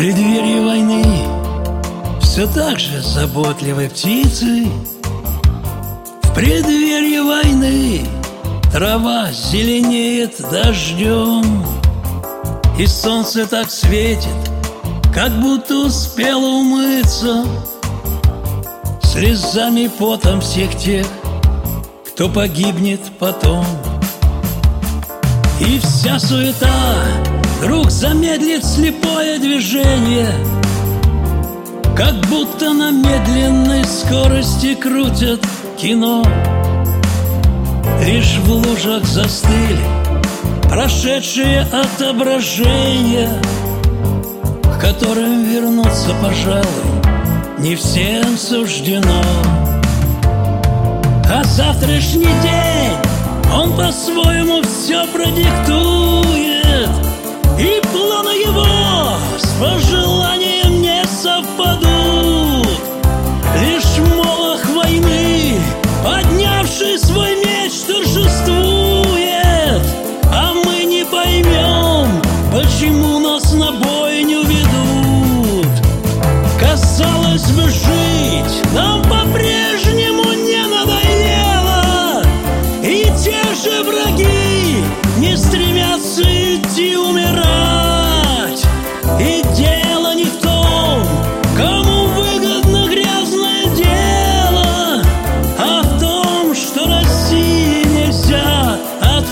преддверии войны Все так же заботливой птицы. В преддверии войны Трава зеленеет дождем И солнце так светит Как будто успело умыться. Слезами и потом всех тех Кто погибнет потом. И вся суета Вдруг замедлит слепое движение Как будто на медленной скорости крутят кино. Лишь в лужах застыли Прошедшие отображения К которым вернуться, пожалуй Не всем суждено. А завтрашний день Он по-своему все продиктует его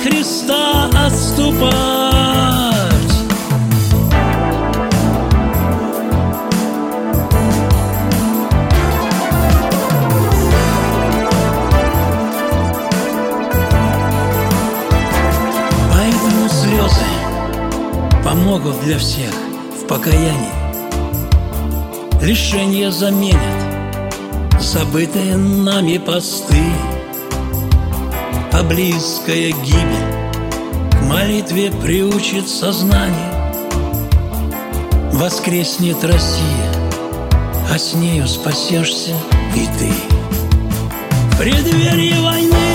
Христа отступать Поэтому слезы помогут для всех в покаянии. Лишения заменят забытые нами посты, А близкая гибель к молитве приучит сознание. Воскреснет Россия, а с нею спасешься и ты. В преддверии войны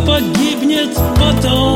погибнет потом